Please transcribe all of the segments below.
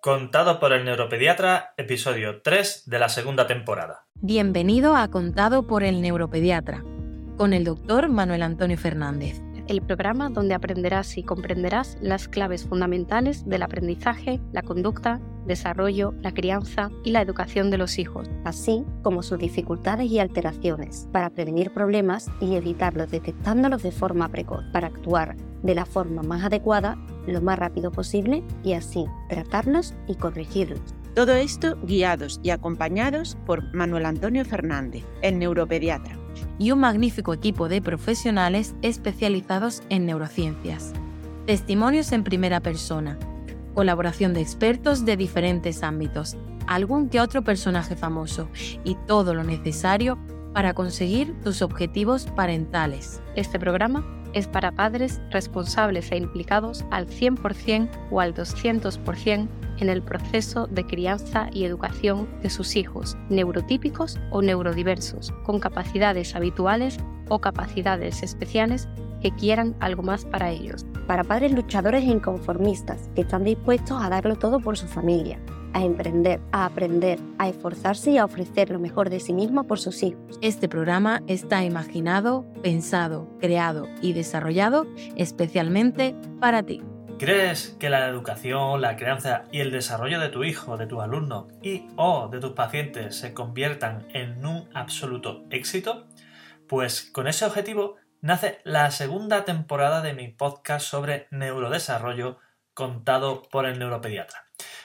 Contado por el neuropediatra, episodio 3 de la segunda temporada. Bienvenido a Contado por el neuropediatra, con el doctor Manuel Antonio Fernández. El programa donde aprenderás y comprenderás las claves fundamentales del aprendizaje, la conducta, desarrollo, la crianza y la educación de los hijos, así como sus dificultades y alteraciones, para prevenir problemas y evitarlos detectándolos de forma precoz, para actuar de la forma más adecuada lo más rápido posible y así tratarlos y corregirlos. Todo esto guiados y acompañados por Manuel Antonio Fernández, el neuropediatra. Y un magnífico equipo de profesionales especializados en neurociencias. Testimonios en primera persona. Colaboración de expertos de diferentes ámbitos. Algún que otro personaje famoso. Y todo lo necesario para conseguir tus objetivos parentales. Este programa es para padres responsables e implicados al 100% o al 200% en el proceso de crianza y educación de sus hijos, neurotípicos o neurodiversos, con capacidades habituales o capacidades especiales que quieran algo más para ellos. Para padres luchadores e inconformistas que están dispuestos a darlo todo por su familia a emprender, a aprender, a esforzarse y a ofrecer lo mejor de sí mismo por sus hijos. Este programa está imaginado, pensado, creado y desarrollado especialmente para ti. ¿Crees que la educación, la crianza y el desarrollo de tu hijo, de tus alumnos y o de tus pacientes se conviertan en un absoluto éxito? Pues con ese objetivo nace la segunda temporada de mi podcast sobre neurodesarrollo contado por el neuropediatra.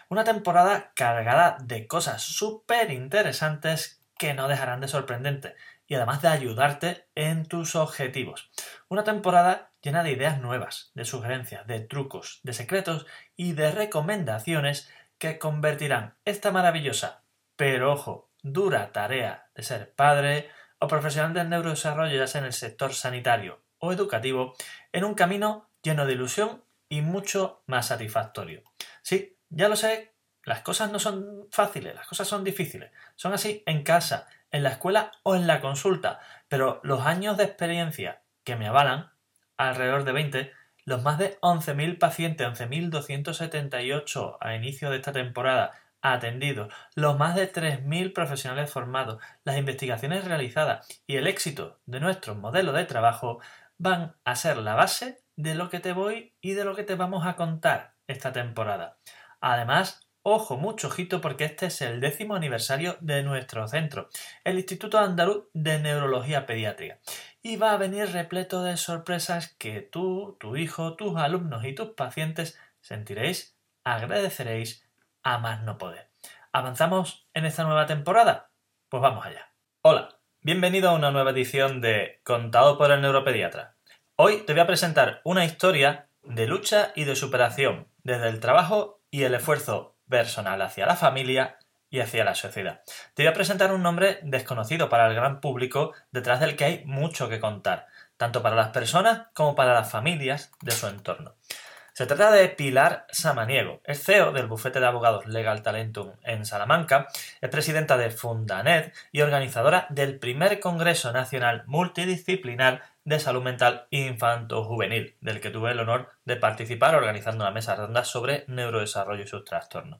Una temporada cargada de cosas súper interesantes que no dejarán de sorprendente y además de ayudarte en tus objetivos. Una temporada llena de ideas nuevas, de sugerencias, de trucos, de secretos y de recomendaciones que convertirán esta maravillosa, pero ojo, dura tarea de ser padre o profesional del neurodesarrollo, ya sea en el sector sanitario o educativo, en un camino lleno de ilusión y mucho más satisfactorio. Sí, ya lo sé, las cosas no son fáciles, las cosas son difíciles. Son así en casa, en la escuela o en la consulta, pero los años de experiencia que me avalan, alrededor de 20, los más de 11.000 pacientes, 11.278 a inicio de esta temporada atendidos, los más de 3.000 profesionales formados, las investigaciones realizadas y el éxito de nuestro modelo de trabajo van a ser la base de lo que te voy y de lo que te vamos a contar esta temporada. Además, ojo, mucho ojito porque este es el décimo aniversario de nuestro centro, el Instituto Andaluz de Neurología Pediátrica. Y va a venir repleto de sorpresas que tú, tu hijo, tus alumnos y tus pacientes sentiréis, agradeceréis a más no poder. ¿Avanzamos en esta nueva temporada? Pues vamos allá. Hola, bienvenido a una nueva edición de Contado por el Neuropediatra. Hoy te voy a presentar una historia de lucha y de superación desde el trabajo y el esfuerzo personal hacia la familia y hacia la sociedad. Te voy a presentar un nombre desconocido para el gran público detrás del que hay mucho que contar, tanto para las personas como para las familias de su entorno. Se trata de Pilar Samaniego, es CEO del bufete de abogados Legal Talentum en Salamanca, es presidenta de Fundanet y organizadora del primer Congreso Nacional Multidisciplinar de Salud Mental Infanto-Juvenil, del que tuve el honor de participar organizando una mesa redonda sobre neurodesarrollo y sus trastornos.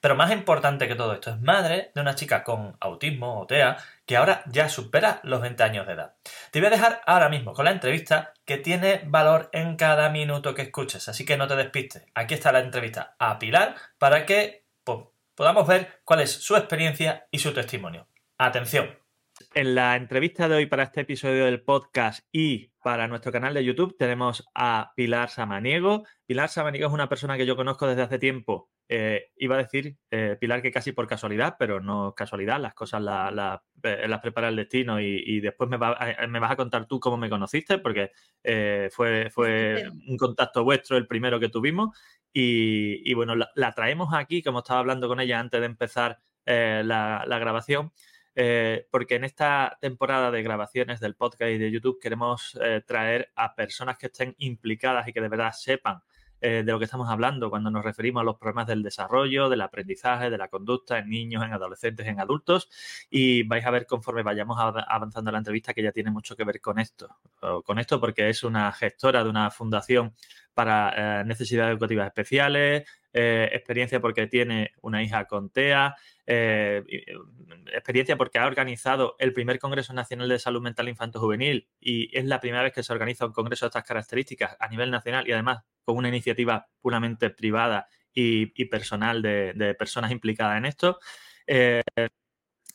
Pero más importante que todo esto, es madre de una chica con autismo o TEA que ahora ya supera los 20 años de edad. Te voy a dejar ahora mismo con la entrevista que tiene valor en cada minuto que escuches, así que no te despistes. Aquí está la entrevista a Pilar para que pues, podamos ver cuál es su experiencia y su testimonio. Atención. En la entrevista de hoy para este episodio del podcast y para nuestro canal de YouTube tenemos a Pilar Samaniego. Pilar Samaniego es una persona que yo conozco desde hace tiempo. Eh, iba a decir, eh, Pilar, que casi por casualidad, pero no casualidad, las cosas eh, las prepara el destino y, después me, vas a contar tú cómo me conociste, porque fue, fue un contacto vuestro el primero que tuvimos. Y, bueno, la, traemos aquí, como estaba hablando con ella antes de empezar la grabación eh, porque en esta temporada de grabaciones del podcast y de YouTube queremos eh, traer a personas que estén implicadas y que de verdad sepan eh, de lo que estamos hablando cuando nos referimos a los problemas del desarrollo, del aprendizaje, de la conducta en niños, en adolescentes, en adultos. Y vais a ver conforme vayamos avanzando la entrevista que ya tiene mucho que ver con esto. Con esto porque es una gestora de una fundación para necesidades educativas especiales, eh, experiencia porque tiene una hija con TEA, eh, experiencia porque ha organizado el primer Congreso Nacional de Salud Mental Infanto Juvenil y es la primera vez que se organiza un congreso de estas características a nivel nacional y además con una iniciativa puramente privada y, personal de, personas implicadas en esto. Eh,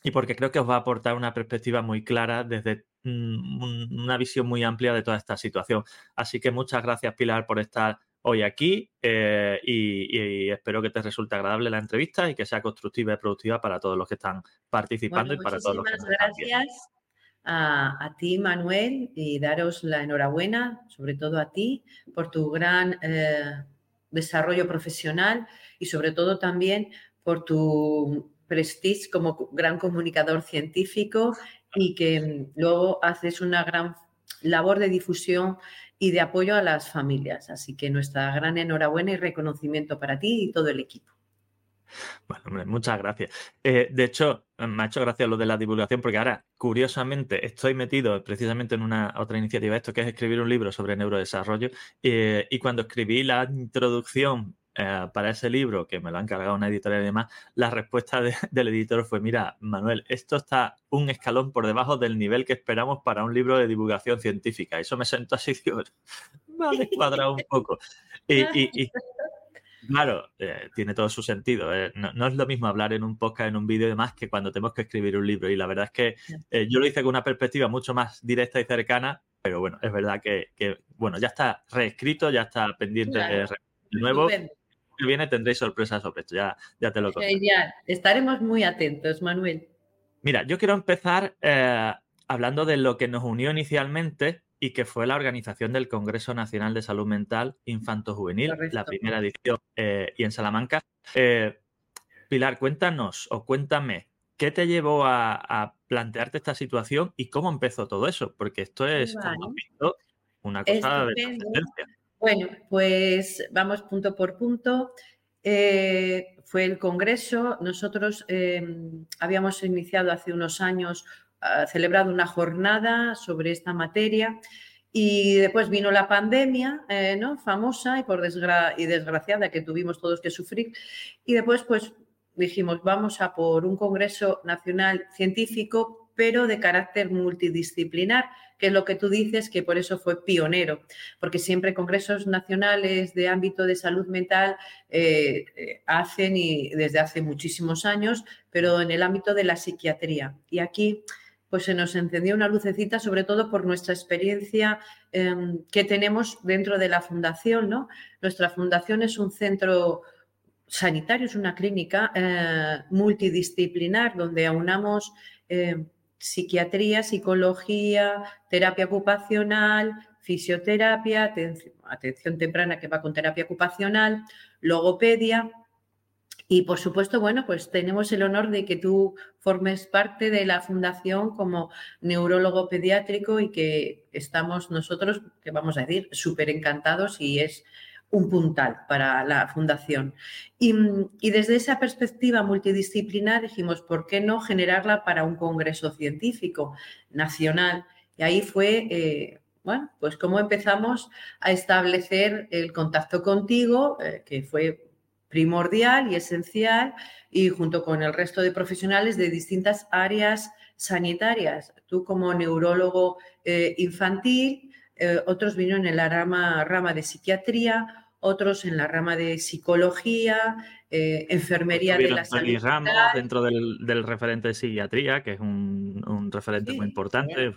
y porque creo que os va a aportar una perspectiva muy clara desde mm, una visión muy amplia de toda esta situación. Así que muchas gracias, Pilar, por estar hoy aquí eh, y, espero que te resulte agradable la entrevista y que sea constructiva y productiva para todos los que están participando y para todos los que están gracias a, a, ti, Manuel, y daros la enhorabuena, sobre todo a ti, por tu gran eh, desarrollo profesional y sobre todo también por tu prestige como gran comunicador científico y que luego haces una gran labor de difusión y de apoyo a las familias. Así que nuestra gran enhorabuena y reconocimiento para ti y todo el equipo. Bueno, muchas gracias. Eh, de hecho, me ha hecho gracia lo de la divulgación, porque ahora, curiosamente, estoy metido precisamente en una otra iniciativa, esto que es escribir un libro sobre neurodesarrollo, eh, y cuando escribí la introducción eh, para ese libro, que me lo han encargado una editorial y demás, la respuesta del editor fue, mira, Manuel, esto está un escalón por debajo del nivel que esperamos para un libro de divulgación científica. Eso me sentó así, digo, me ha descuadrado un poco. Y, claro, eh, tiene todo su sentido. Eh, no, es lo mismo hablar en un podcast, en un vídeo y demás, que cuando tenemos que escribir un libro. Y la verdad es que yo lo hice con una perspectiva mucho más directa y cercana, pero bueno, es verdad que, bueno, ya está reescrito, ya está pendiente de nuevo que viene tendréis sorpresas sobre esto, ya, ya te lo conté. Genial, estaremos muy atentos, Manuel. Mira, yo quiero empezar eh, hablando de lo que nos unió inicialmente y que fue la organización del Congreso Nacional de Salud Mental Infanto Juvenil, la primera edición, eh, y en Salamanca. Eh, Pilar, cuéntanos o cuéntame, ¿qué te llevó a, plantearte esta situación y cómo empezó todo eso? Porque esto es, una cosa de trascendencia. Bueno, pues vamos punto por punto. Eh, fue el Congreso. Nosotros em, habíamos iniciado hace unos años, ah, celebrado una jornada sobre esta materia y después vino la pandemia, eh, ¿no? Famosa y, por y desgraciada que tuvimos todos que sufrir. Y después, pues dijimos, vamos a por un Congreso Nacional Científico, pero de carácter multidisciplinar que es lo que tú dices, que por eso fue pionero, porque siempre congresos nacionales de ámbito de salud mental eh, eh, hacen y desde hace muchísimos años, pero en el ámbito de la psiquiatría. Y aquí pues se nos encendió una lucecita, sobre todo por nuestra experiencia em, que tenemos dentro de la fundación, ¿no? Nuestra fundación es un centro sanitario, es una clínica eh, multidisciplinar donde aunamos psiquiatría, psicología, terapia ocupacional, fisioterapia, atención, temprana que va con terapia ocupacional, logopedia. Y por supuesto, bueno, pues tenemos el honor de que tú formes parte de la fundación como neurólogo pediátrico y que estamos nosotros, que vamos a decir, súper encantados y es un puntal para la fundación. Y, desde esa perspectiva multidisciplinar dijimos, ¿por qué no generarla para un congreso científico nacional? Y ahí fue, eh, bueno, pues cómo empezamos a establecer el contacto contigo, eh, que fue primordial y esencial, y junto con el resto de profesionales de distintas áreas sanitarias. Tú como neurólogo eh, infantil, otros vinieron en la rama, rama de psiquiatría, otros en la rama de psicología, eh, enfermería de la salud. Ramos dentro del, referente de psiquiatría, que es un, referente muy importante.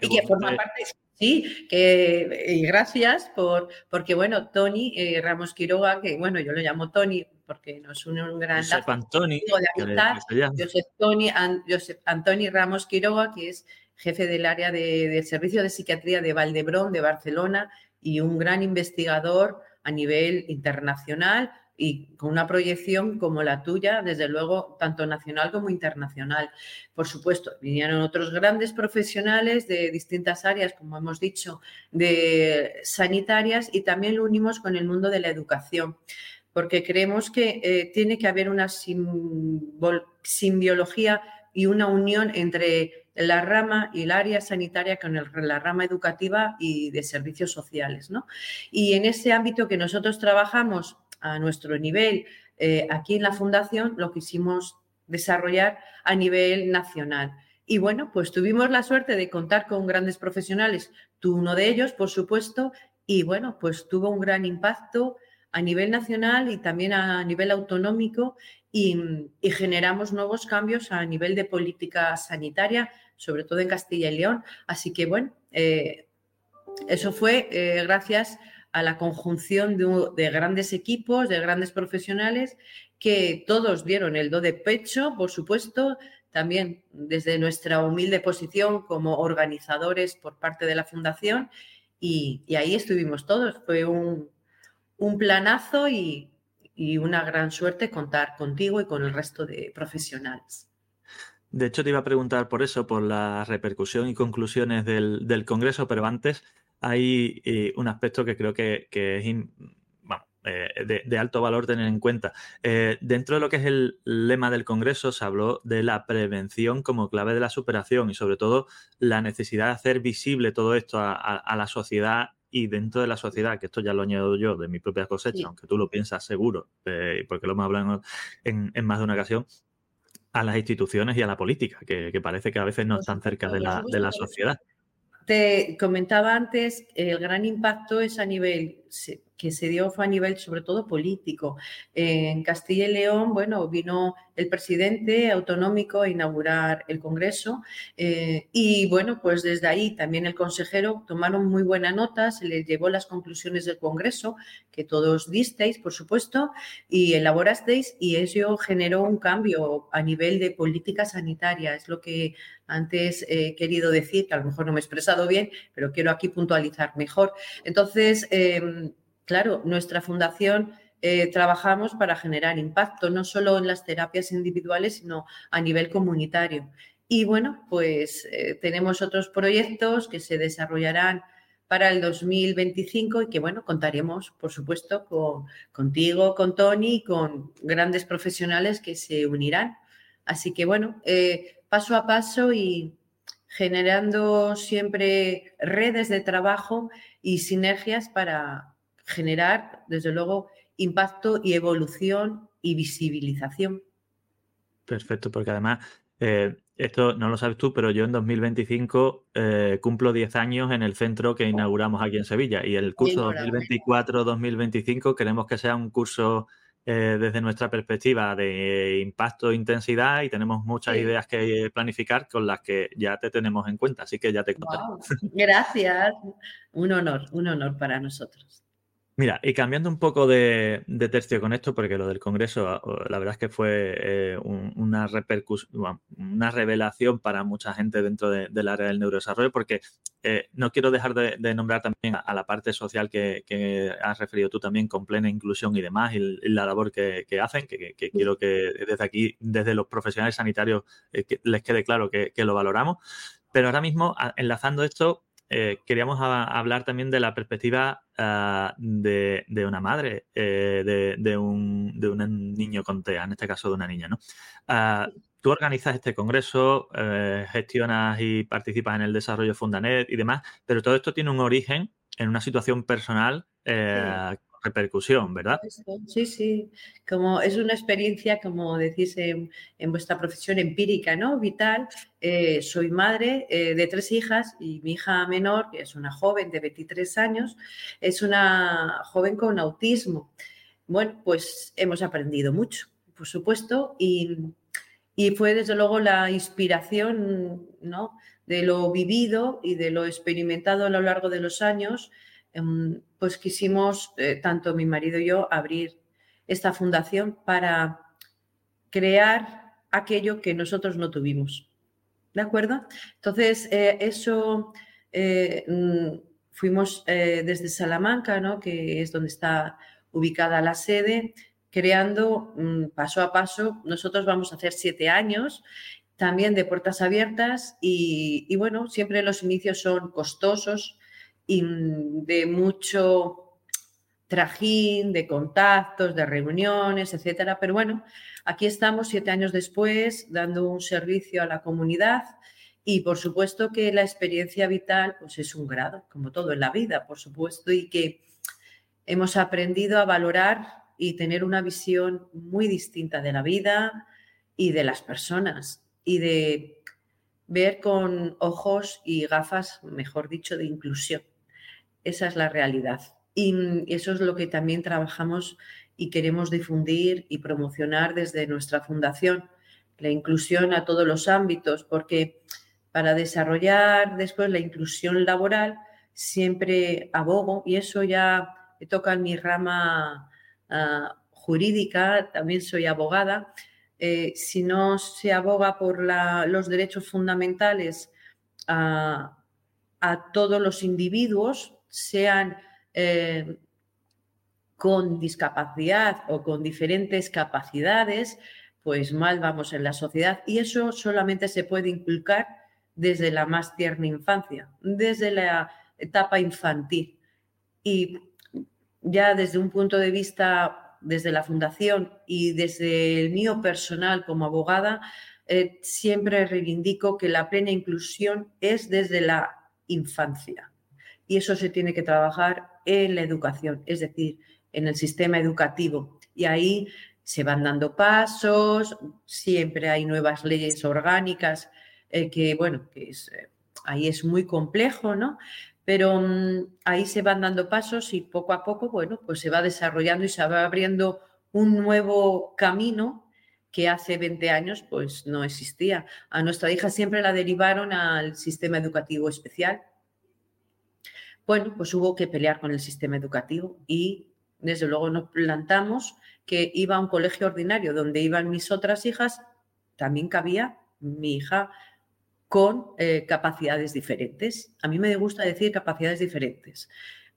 y que forma parte, sí, que, y gracias por, porque bueno, Tony eh, Ramos Quiroga, que bueno, yo lo llamo Tony porque nos une un gran Josep Antoni, Josep, Tony, Antoni Ramos Quiroga, que es jefe del área de, del Servicio de Psiquiatría de Valdebrón, de Barcelona, y un gran investigador a nivel internacional y con una proyección como la tuya, desde luego, tanto nacional como internacional. Por supuesto, vinieron otros grandes profesionales de distintas áreas, como hemos dicho, de sanitarias y también lo unimos con el mundo de la educación, porque creemos que eh, tiene que haber una simbiología y una unión entre la rama y el área sanitaria con la rama educativa y de servicios sociales. ¿no? Y en ese ámbito que nosotros trabajamos a nuestro nivel eh, aquí en la Fundación, lo quisimos desarrollar a nivel nacional. Y bueno, pues tuvimos la suerte de contar con grandes profesionales, tú uno de ellos, por supuesto, y bueno, pues tuvo un gran impacto a nivel nacional y también a nivel autonómico y, generamos nuevos cambios a nivel de política sanitaria, sobre todo en Castilla y León. Así que bueno, eh, eso fue eh, gracias a la conjunción de, grandes equipos, de grandes profesionales, que todos dieron el do de pecho, por supuesto, también desde nuestra humilde posición como organizadores por parte de la Fundación, y, ahí estuvimos todos. Fue un, planazo y, una gran suerte contar contigo y con el resto de profesionales. De hecho, te iba a preguntar por eso, por la repercusión y conclusiones del Congreso, pero antes hay eh, un aspecto que creo que, es eh, de, alto valor tener en cuenta. Eh, dentro de lo que es el lema del Congreso se habló de la prevención como clave de la superación y sobre todo la necesidad de hacer visible todo esto a, la sociedad y dentro de la sociedad, que esto ya lo añado yo de mi propia cosecha, aunque tú lo piensas seguro, porque lo hemos hablado en, más de una ocasión, a las instituciones y a la política, que, parece que a veces no están cerca de la, de la sociedad. Te comentaba antes, el gran impacto es a nivel que se dio fue a nivel sobre todo político. En Castilla y León, bueno, vino el presidente autonómico a inaugurar el Congreso eh, y bueno, pues desde ahí también el consejero tomaron muy buena nota, se les llevó las conclusiones del Congreso, que todos disteis, por supuesto, y elaborasteis y eso generó un cambio a nivel de política sanitaria, es lo que antes he querido decir, que a lo mejor no me he expresado bien, pero quiero aquí puntualizar mejor. Entonces, em, claro, nuestra fundación eh, trabajamos para generar impacto, no solo en las terapias individuales, sino a nivel comunitario. Y bueno, pues eh, tenemos otros proyectos que se desarrollarán para el 2025 y que, bueno, contaremos, por supuesto, con, contigo, con Tony y con grandes profesionales que se unirán. Así que, bueno, eh, paso a paso y generando siempre redes de trabajo y sinergias para, generar, desde luego, impacto y evolución y visibilización. Perfecto, porque además, eh, esto no lo sabes tú, pero yo en 2025 eh, cumplo 10 años en el centro que inauguramos aquí en Sevilla y el curso 2024-2025 queremos que sea un curso eh, desde nuestra perspectiva de impacto e intensidad y tenemos muchas ideas que planificar con las que ya te tenemos en cuenta, así que ya te contaré. Gracias, un honor, un honor para nosotros. Mira, y cambiando un poco de, tercio con esto, porque lo del Congreso, ah, la verdad es que fue eh, una repercusión, una revelación para mucha gente dentro del área del neurodesarrollo, porque eh, no quiero dejar de, nombrar también a, la parte social que, has referido tú también con plena inclusión y demás, y, la labor que, hacen, que, quiero que desde aquí, desde los profesionales sanitarios, eh, les quede claro que, lo valoramos. Pero ahora mismo, enlazando esto, queríamos hablar también de la perspectiva Ah, de, una madre, eh, de, un, niño con TEA, en este caso de una niña, ¿no? Ah, tú organizas este congreso, eh, gestionas y participas en el desarrollo Fundanet y demás, pero todo esto tiene un origen en una situación personal eh, repercusión, ¿verdad? Sí, sí. Como es una experiencia, como decís en, vuestra profesión empírica, ¿no? Vital. Eh, soy madre eh, de tres hijas y mi hija menor, que es una joven de 23 años, es una joven con autismo. Bueno, pues hemos aprendido mucho, por supuesto, y, y fue desde luego la inspiración, ¿no? De lo vivido y de lo experimentado a lo largo de los años pues quisimos, eh, tanto mi marido y yo, abrir esta fundación para crear aquello que nosotros no tuvimos. ¿De acuerdo? Entonces, eh, eso eh, mm, fuimos desde Salamanca, ¿no? que es donde está ubicada la sede, creando mm, paso a paso. Nosotros vamos a hacer siete años también de puertas abiertas y, y bueno, siempre los inicios son costosos, y de mucho trajín, de contactos, de reuniones, etcétera. Pero bueno, aquí estamos siete años después dando un servicio a la comunidad y por supuesto que la experiencia vital pues es un grado, como todo en la vida, por supuesto, y que hemos aprendido a valorar y tener una visión muy distinta de la vida y de las personas y de ver con ojos y gafas, mejor dicho, de inclusión. Esa es la realidad. Y eso es lo que también trabajamos y queremos difundir y promocionar desde nuestra fundación, la inclusión a todos los ámbitos, porque para desarrollar después la inclusión laboral siempre abogo, y eso ya toca en mi rama ah, jurídica, también soy abogada, eh, si no se aboga por los derechos fundamentales a, todos los individuos, sean eh, con discapacidad o con diferentes capacidades, pues mal vamos en la sociedad. Y eso solamente se puede inculcar desde la más tierna infancia, desde la etapa infantil. Y ya desde un punto de vista, desde la fundación y desde el mío personal como abogada, eh, siempre reivindico que la plena inclusión es desde la infancia. Y eso se tiene que trabajar en la educación, es decir, en el sistema educativo. Y ahí se van dando pasos, siempre hay nuevas leyes orgánicas eh, que, bueno, que es, eh, ahí es muy complejo, ¿no? Pero mm, ahí se van dando pasos y poco a poco, bueno, pues se va desarrollando y se va abriendo un nuevo camino que hace 20 años pues no existía. A nuestra hija siempre la derivaron al sistema educativo especial. Bueno, pues hubo que pelear con el sistema educativo y desde luego nos plantamos que iba a un colegio ordinario donde iban mis otras hijas, también cabía mi hija con eh, capacidades diferentes. A mí me gusta decir capacidades diferentes,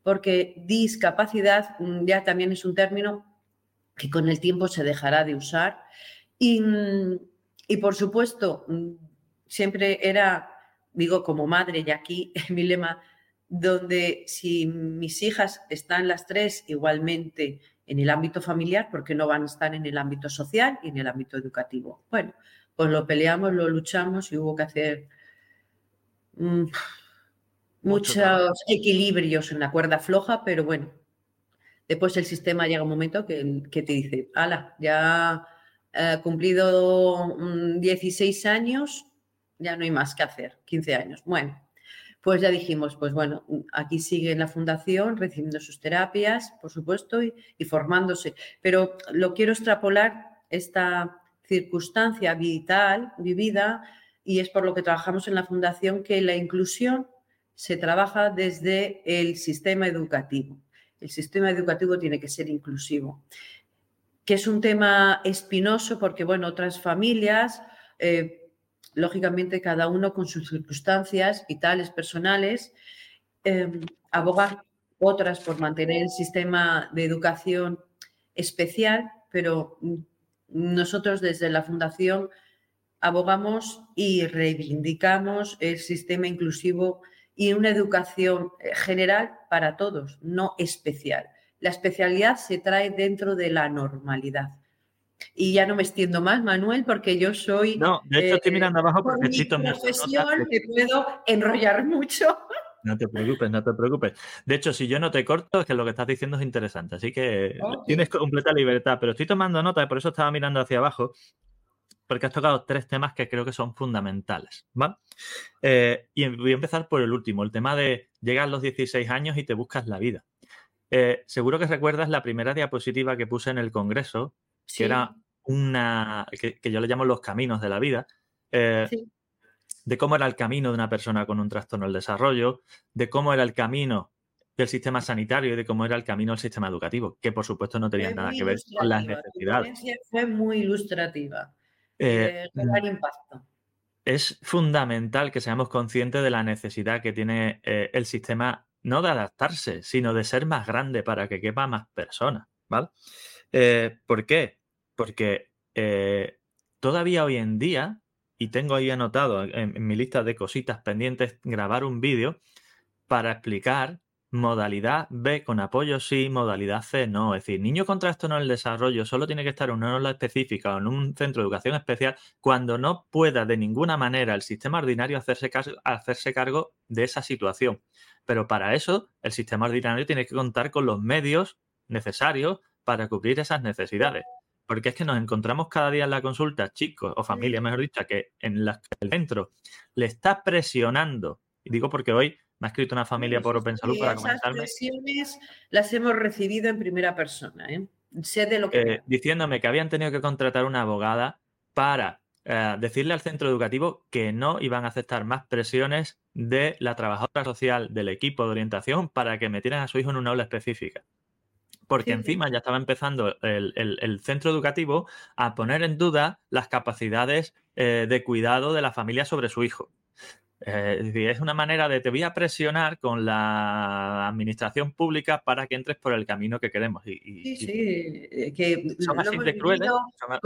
porque discapacidad mm, ya también es un término que con el tiempo se dejará de usar. Y, mm, y por supuesto, mm, siempre era, digo como madre, y aquí mi lema, donde si mis hijas están las tres igualmente en el ámbito familiar, porque no van a estar en el ámbito social y en el ámbito educativo? Bueno, pues lo peleamos, lo luchamos y hubo que hacer mm, muchos equilibrios en la cuerda floja, pero bueno, después el sistema llega un momento que, te dice, ala, ya he cumplido 16 mm, años, ya no hay más que hacer, 15 años. Bueno, pues ya dijimos, pues bueno, aquí sigue en la fundación recibiendo sus terapias, por supuesto, y, formándose. Pero lo quiero extrapolar esta circunstancia vital, vivida, y es por lo que trabajamos en la Fundación, que la inclusión se trabaja desde el sistema educativo. El sistema educativo tiene que ser inclusivo, que es un tema espinoso porque, bueno, otras familias, eh, lógicamente cada uno con sus circunstancias vitales, personales, eh, otras por mantener el sistema de educación especial, pero nosotros desde la Fundación abogamos y reivindicamos el sistema inclusivo y una educación eh, general para todos, no especial. La especialidad se trae dentro de la normalidad. Y ya no me extiendo más, Manuel, porque yo soy. No, de hecho estoy mirando abajo porque mi profesión me puedo enrollar mucho. No te preocupes, no te preocupes. De hecho, si yo no te corto, es que lo que estás diciendo es interesante. Así que tienes completa libertad. Pero estoy tomando nota y por eso estaba mirando hacia abajo, porque has tocado tres temas que creo que son fundamentales. ¿vale? Eh, y voy a empezar por el último, el tema de llegar a los 16 años y te buscas la vida. Eh, seguro que recuerdas la primera diapositiva que puse en el Congreso, que era una, que, yo le llamo los caminos de la vida. Eh, sí de cómo era el camino de una persona con un trastorno del desarrollo, de cómo era el camino del sistema sanitario y de cómo era el camino del sistema educativo, que por supuesto no tenía nada que ver con las necesidades. Fue muy ilustrativa. Eh, gran impacto. Es fundamental que seamos conscientes de la necesidad que tiene eh, el sistema, no de adaptarse, sino de ser más grande para que quepa más personas. ¿vale? Eh, ¿Por qué? Porque todavía hoy en día y tengo ahí anotado en, mi lista de cositas pendientes grabar un vídeo para explicar modalidad B con apoyo sí, modalidad C no. Es decir, niño con trastorno en el desarrollo solo tiene que estar en una aula específica o en un centro de educación especial cuando no pueda de ninguna manera el sistema ordinario hacerse, hacerse cargo de esa situación. Pero para eso el sistema ordinario tiene que contar con los medios necesarios para cubrir esas necesidades. Porque es que nos encontramos cada día en la consulta, chicos o familias, mejor dicho, que en las que el centro le está presionando, y digo porque hoy me ha escrito una familia por Open Salud para comentarme. Esas presiones las hemos recibido en primera persona, ¿eh? Sé de lo que. Eh, diciéndome que habían tenido que contratar una abogada para eh, decirle al centro educativo que no iban a aceptar más presiones de la trabajadora social del equipo de orientación para que metieran a su hijo en una aula específica porque encima ya estaba empezando el, centro educativo a poner en duda las capacidades eh, de cuidado de la familia sobre su hijo. Eh, es una manera de te voy a presionar con la administración pública para que entres por el camino que queremos. Y, sí, sí, eh, que son así de crueles,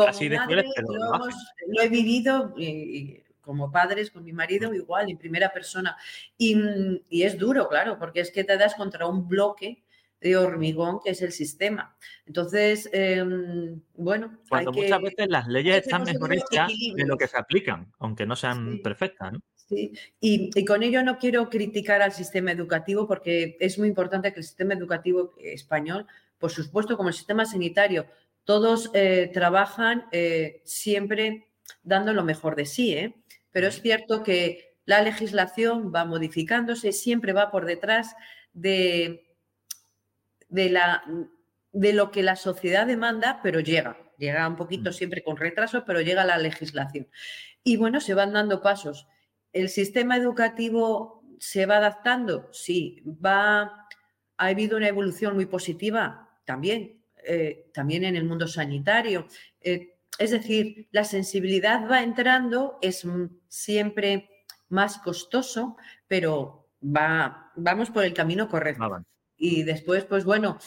así de crueles, pero lo, he vivido como padres, con mi marido, igual, en primera persona. Y, y, es duro, claro, porque es que te das contra un bloque de hormigón que es el sistema. Entonces, em, bueno. Cuando muchas veces las leyes están mejor hechas de lo que se aplican, aunque no sean perfectas. Sí, y, con ello no quiero criticar al sistema educativo porque es muy importante que el sistema educativo español, por supuesto, como el sistema sanitario, todos eh, trabajan eh, siempre dando lo mejor de sí, ¿eh? pero es cierto que la legislación va modificándose, siempre va por detrás de, de, la, de lo que la sociedad demanda, pero llega. Llega un poquito mm. siempre con retraso, pero llega la legislación. Y bueno, se van dando pasos. ¿El sistema educativo se va adaptando? Sí. ¿Va, ¿Ha habido una evolución muy positiva? También. Eh, también en el mundo sanitario. Eh, es decir, la sensibilidad va entrando, es siempre más costoso, pero va, vamos por el camino correcto. Y después, pues bueno,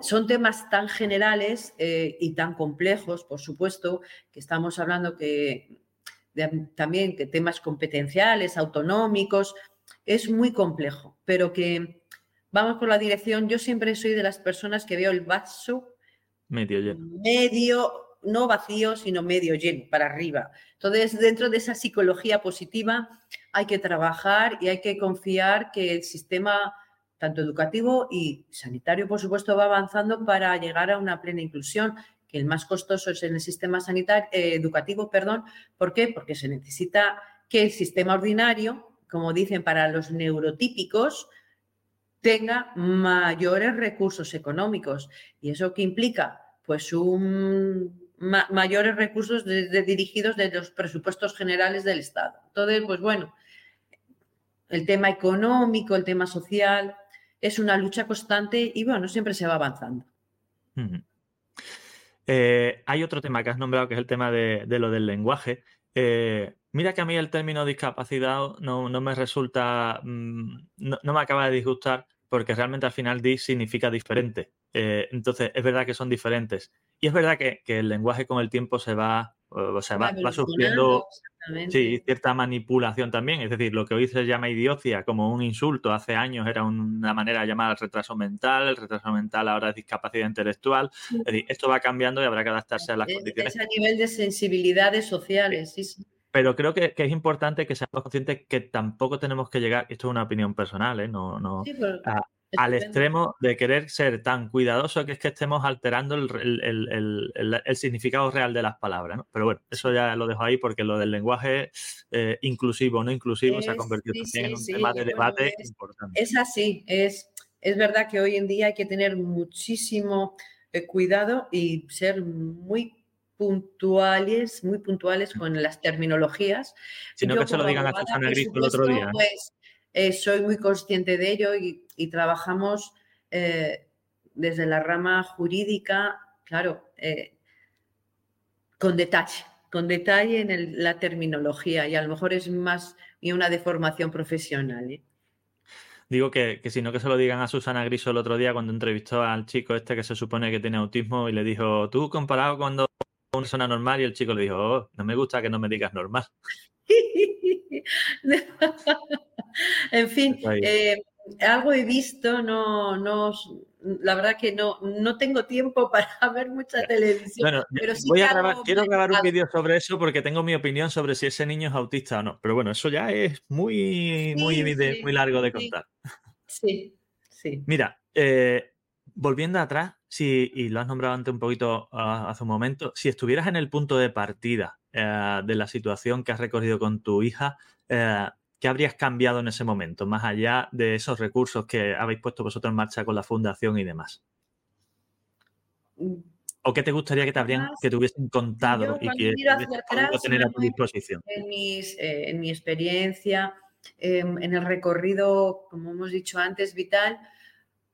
son temas tan generales eh, y tan complejos, por supuesto, que estamos hablando que también que temas competenciales, autonómicos, es muy complejo, pero que vamos por la dirección. Yo siempre soy de las personas que veo el vaso medio lleno. Medio, no vacío, sino medio lleno, para arriba. Entonces, dentro de esa psicología positiva hay que trabajar y hay que confiar que el sistema tanto educativo y sanitario, por supuesto, va avanzando para llegar a una plena inclusión, que el más costoso es en el sistema sanitario, eh, educativo, perdón. ¿Por qué? Porque se necesita que el sistema ordinario, como dicen para los neurotípicos, tenga mayores recursos económicos. ¿Y eso qué implica? Pues un mayores recursos dirigidos de los presupuestos generales del Estado. Entonces, pues bueno, el tema económico, el tema social, es una lucha constante y bueno, siempre se va avanzando. Eh, hay otro tema que has nombrado que es el tema de, lo del lenguaje. Eh, mira que a mí el término discapacidad no, me resulta, mm, no, me acaba de disgustar porque realmente al final dis significa diferente. Eh, entonces, es verdad que son diferentes. Y es verdad que, el lenguaje con el tiempo se va, o sea, va, va sufriendo Sí, cierta manipulación también. Es decir, lo que hoy se llama idiocia como un insulto, hace años era una manera de llamar al retraso mental, el retraso mental ahora es discapacidad intelectual. Es decir, esto va cambiando y habrá que adaptarse a las condiciones. Es a nivel de sensibilidades sociales, sí, sí. Pero creo que, es importante que seamos conscientes que tampoco tenemos que llegar, esto es una opinión personal, ¿eh? no, no, al extremo de querer ser tan cuidadoso que es que estemos alterando el, significado real de las palabras. Pero bueno, eso ya lo dejo ahí porque lo del lenguaje eh, inclusivo o no inclusivo se ha convertido también en un tema de debate importante. Es así, es, es verdad que hoy en día hay que tener muchísimo eh, cuidado y ser muy puntuales, muy puntuales con las terminologías. Si no, que se lo digan a Susana el otro día. Pues, eh, soy muy consciente de ello y, trabajamos eh, desde la rama jurídica, claro, eh, con detalle, con detalle en la terminología y a lo mejor es más y una deformación profesional. Digo que, que si no que se lo digan a Susana Griso el otro día cuando entrevistó al chico este que se supone que tiene autismo y le dijo, tú comparado cuando una persona normal y el chico le dijo, oh, no me gusta que no me digas normal. en fin, eh, algo he visto, no, no, la verdad que no, no tengo tiempo para ver mucha televisión. pero voy a grabar, quiero grabar un vídeo sobre eso porque tengo mi opinión sobre si ese niño es autista o no. Pero bueno, eso ya es muy, muy, muy largo de contar. Sí, sí. Mira, eh, volviendo atrás, si, y lo has nombrado antes un poquito ah, hace un momento, si estuvieras en el punto de partida eh, de la situación que has recorrido con tu hija, eh, ¿qué habrías cambiado en ese momento, más allá de esos recursos que habéis puesto vosotros en marcha con la fundación y demás? ¿O qué te gustaría que te, habrían, que te hubiesen contado y que tener a tu disposición? En, eh, en mi experiencia, em, en el recorrido, como hemos dicho antes, vital,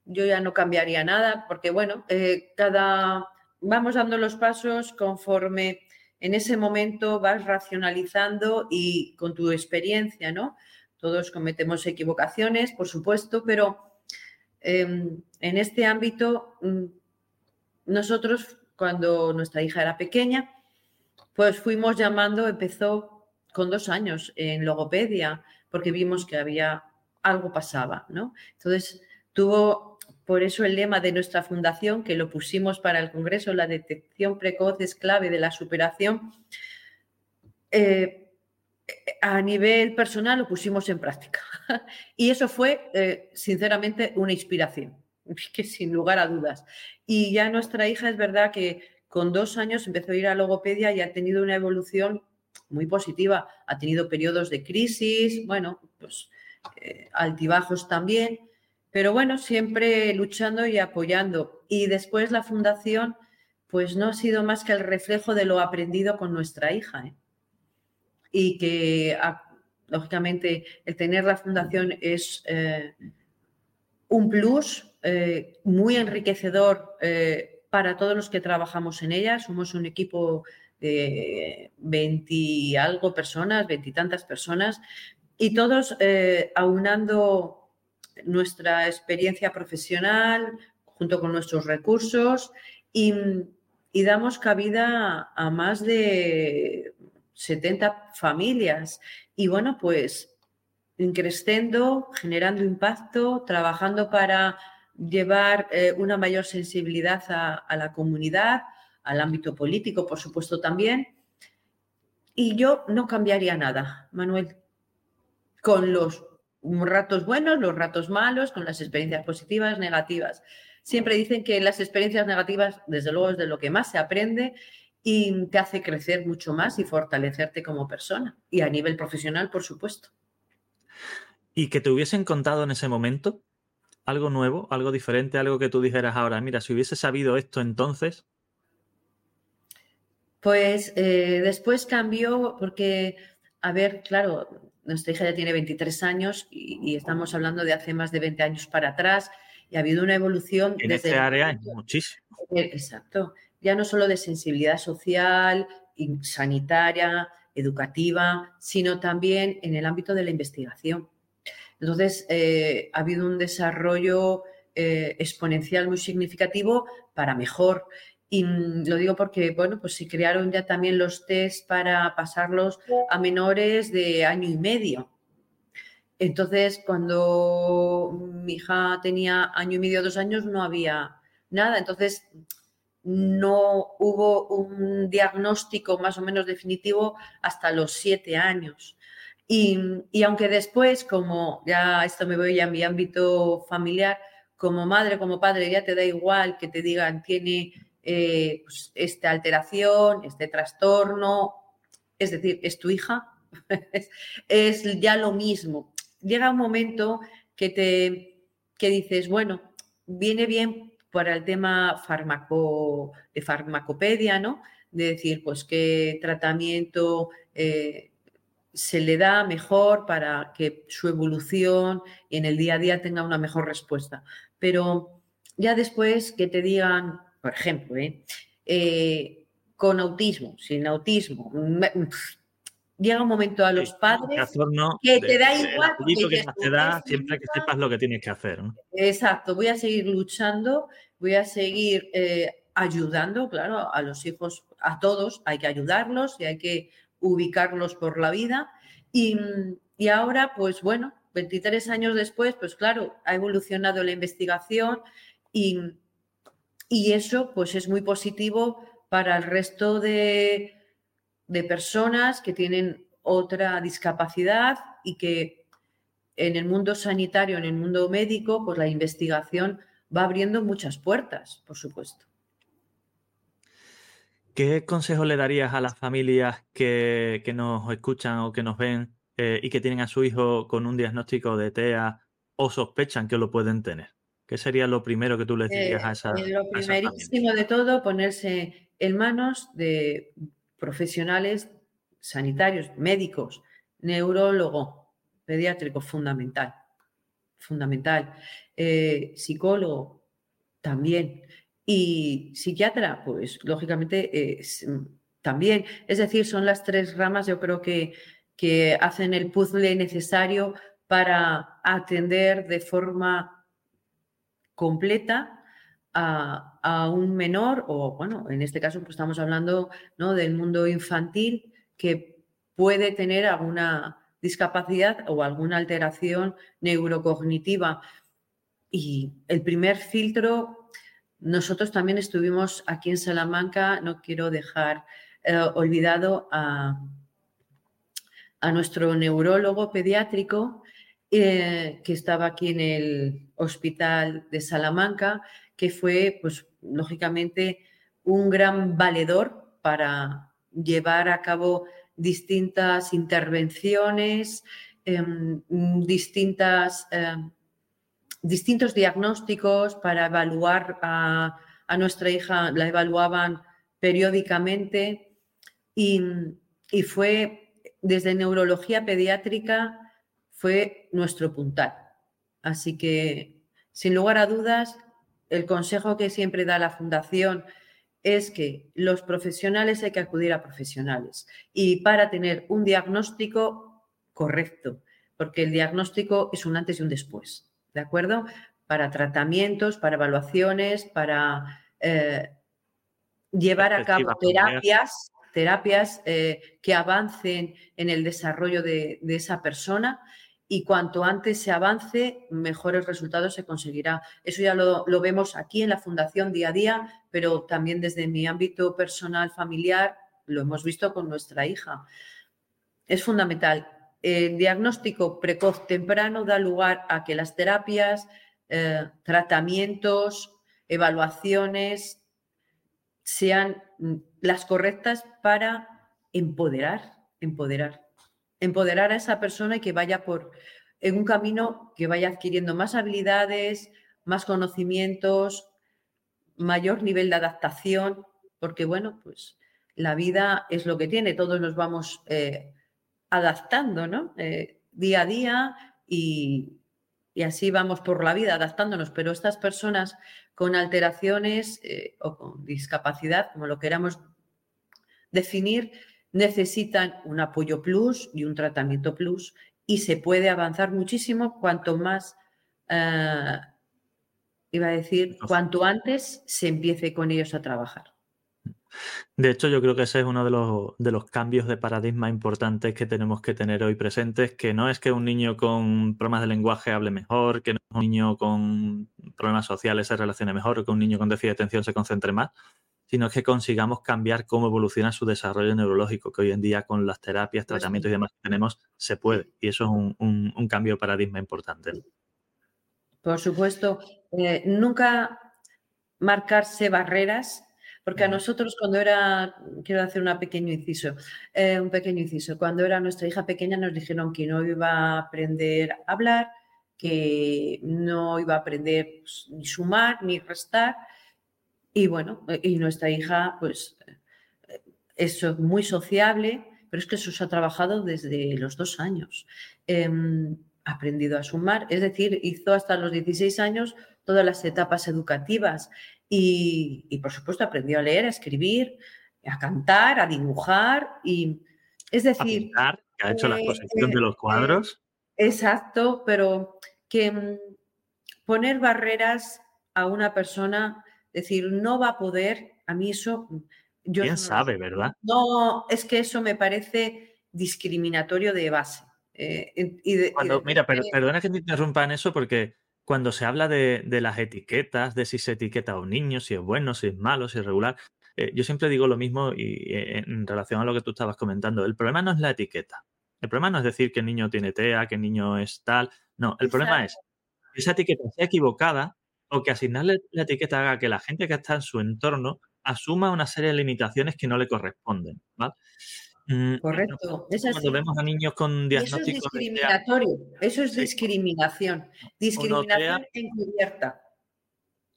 yo ya no cambiaría nada, porque bueno, eh, cada vamos dando los pasos conforme en ese momento vas racionalizando y con tu experiencia, ¿no? Todos cometemos equivocaciones, por supuesto, pero em, en este ámbito, mm, nosotros, cuando nuestra hija era pequeña, pues fuimos llamando, empezó con dos años en logopedia, porque vimos que había algo pasaba, ¿no? Entonces, tuvo por eso el lema de nuestra fundación, que lo pusimos para el Congreso, la detección precoz es clave de la superación, eh, a nivel personal lo pusimos en práctica. y eso fue, eh, sinceramente, una inspiración, que sin lugar a dudas. Y ya nuestra hija es verdad que con dos años empezó a ir a logopedia y ha tenido una evolución muy positiva. Ha tenido periodos de crisis, bueno, pues eh, altibajos también pero bueno, siempre luchando y apoyando. Y después la fundación, pues no ha sido más que el reflejo de lo aprendido con nuestra hija. ¿eh? Y que, ah, lógicamente, el tener la fundación es eh, un plus eh, muy enriquecedor para todos los que trabajamos en ella. Somos un equipo de 20 algo personas, veintitantas personas, y todos aunando nuestra experiencia profesional junto con nuestros recursos y, damos cabida a más de 70 familias. Y bueno, pues increciendo, generando impacto, trabajando para llevar eh, una mayor sensibilidad a, la comunidad, al ámbito político, por supuesto, también. Y yo no cambiaría nada, Manuel, con los ratos buenos, los ratos malos, con las experiencias positivas, negativas. Siempre dicen que las experiencias negativas, desde luego, es de lo que más se aprende y te hace crecer mucho más y fortalecerte como persona. Y a nivel profesional, por supuesto. ¿Y que te hubiesen contado en ese momento algo nuevo, algo diferente, algo que tú dijeras ahora, mira, si hubiese sabido esto entonces? Pues eh, después cambió porque, a ver, claro, nuestra hija ya tiene 23 años y, estamos hablando de hace más de 20 años para atrás y ha habido una evolución. En desde ese área, muchísimo. Exacto. Ya no solo de sensibilidad social, sanitaria, educativa, sino también en el ámbito de la investigación. Entonces, eh, ha habido un desarrollo eh, exponencial muy significativo para mejor. Y mm, lo digo porque, bueno, pues se crearon ya también los test para pasarlos a menores de año y medio. Entonces, cuando mi hija tenía año y medio, dos años, no había nada. Entonces, no hubo un diagnóstico más o menos definitivo hasta los siete años. Y, y, aunque después, como ya esto me voy a mi ámbito familiar, como madre, como padre, ya te da igual que te digan tiene eh, pues, esta alteración, este trastorno, es decir, es tu hija, es, ya lo mismo. Llega un momento que te que dices, bueno, viene bien para el tema fármaco, de farmacopedia, ¿no? De decir, pues qué tratamiento eh, se le da mejor para que su evolución en el día a día tenga una mejor respuesta. Pero ya después que te digan, por ejemplo, ¿eh? Eh, con autismo, sin autismo. Llega un momento a los padres que te da igual. te da siempre que sepas lo que tienes que hacer. Exacto, voy a seguir luchando, voy a seguir eh, ayudando, claro, a los hijos, a todos, hay que ayudarlos y hay que ubicarlos por la vida. Y, y ahora, pues bueno, 23 años después, pues claro, ha evolucionado la investigación y, y eso pues es muy positivo para el resto de, personas que tienen otra discapacidad y que en el mundo sanitario, en el mundo médico, pues la investigación va abriendo muchas puertas, por supuesto. ¿Qué consejo le darías a las familias que, nos escuchan o que nos ven eh, y que tienen a su hijo con un diagnóstico de TEA o sospechan que lo pueden tener? ¿Qué sería lo primero que tú les dirías a esa eh, Lo primerísimo de todo, ponerse en manos de profesionales sanitarios, médicos, neurólogo, pediátrico, fundamental. Fundamental. Eh, psicólogo, también. Y psiquiatra, pues lógicamente también. Es decir, son las tres ramas, yo creo que, que hacen el puzzle necesario para atender de forma completa a, un menor, o bueno, en este caso pues estamos hablando ¿no? del mundo infantil que puede tener alguna discapacidad o alguna alteración neurocognitiva. Y el primer filtro, nosotros también estuvimos aquí en Salamanca, no quiero dejar eh, olvidado a, a nuestro neurólogo pediátrico eh, que estaba aquí en el hospital de Salamanca, que fue, pues, lógicamente, un gran valedor para llevar a cabo distintas intervenciones, em, distintas, em, distintos diagnósticos para evaluar a, nuestra hija, la evaluaban periódicamente. Y, y fue desde neurología pediátrica fue nuestro puntal. Así que, sin lugar a dudas, el consejo que siempre da la Fundación es que los profesionales hay que acudir a profesionales y para tener un diagnóstico correcto, porque el diagnóstico es un antes y un después, ¿de acuerdo? Para tratamientos, para evaluaciones, para eh, llevar a cabo terapias, terapias eh, que avancen en el desarrollo de esa persona y cuanto antes se avance, mejores resultados se conseguirá. Eso ya lo, vemos aquí en la Fundación día a día, pero también desde mi ámbito personal, familiar, lo hemos visto con nuestra hija. Es fundamental. El diagnóstico precoz temprano da lugar a que las terapias, eh, tratamientos, evaluaciones sean mm, las correctas para empoderar, empoderar empoderar a esa persona y que vaya por en un camino que vaya adquiriendo más habilidades, más conocimientos, mayor nivel de adaptación, porque bueno, pues la vida es lo que tiene, todos nos vamos eh, adaptando, ¿no? Eh, día a día y, y, así vamos por la vida adaptándonos, pero estas personas con alteraciones eh, o con discapacidad, como lo queramos definir, necesitan un apoyo plus y un tratamiento plus y se puede avanzar muchísimo cuanto más, eh, iba a decir, cuanto antes se empiece con ellos a trabajar. De hecho, yo creo que ese es uno de los, de los, cambios de paradigma importantes que tenemos que tener hoy presentes, que no es que un niño con problemas de lenguaje hable mejor, que no un niño con problemas sociales se relacione mejor, que un niño con déficit de atención se concentre más, sino que consigamos cambiar cómo evoluciona su desarrollo neurológico, que hoy en día con las terapias, pues tratamientos y demás que tenemos se puede. Y eso es un, cambio de paradigma importante. Por supuesto, eh, nunca marcarse barreras, porque a nosotros cuando era, quiero hacer un pequeño inciso, eh, un pequeño inciso, cuando era nuestra hija pequeña nos dijeron que no iba a aprender a hablar, que no iba a aprender pues, ni sumar ni restar, y bueno, eh, y nuestra hija, pues, es muy sociable, pero es que eso se ha trabajado desde los dos años. Em, ha aprendido a sumar, es decir, hizo hasta los 16 años todas las etapas educativas y, por supuesto aprendió a leer, a escribir, a cantar, a dibujar y es decir... A que ha hecho la eh, exposición de los cuadros. exacto, pero que mm, poner barreras a una persona decir, no va a poder, a mí eso... Mm, yo ¿Quién sabe, verdad? No, es que eso me parece discriminatorio de base. Eh, mira, perdona que te interrumpa en eso porque cuando se habla de, las etiquetas, de si se etiqueta a un niño, si es bueno, si es malo, si es regular, eh, yo siempre digo lo mismo y eh, en relación a lo que tú estabas comentando. El problema no es la etiqueta. El problema no es decir que el niño tiene TEA, que el niño es tal. No, el problema es que esa etiqueta sea equivocada o que asignarle la etiqueta haga que la gente que está en su entorno asuma una serie de limitaciones que no le corresponden, ¿vale? Mm, Correcto. cuando vemos a niños con diagnósticos... Eso es discriminatorio, eso es discriminación. Discriminación encubierta.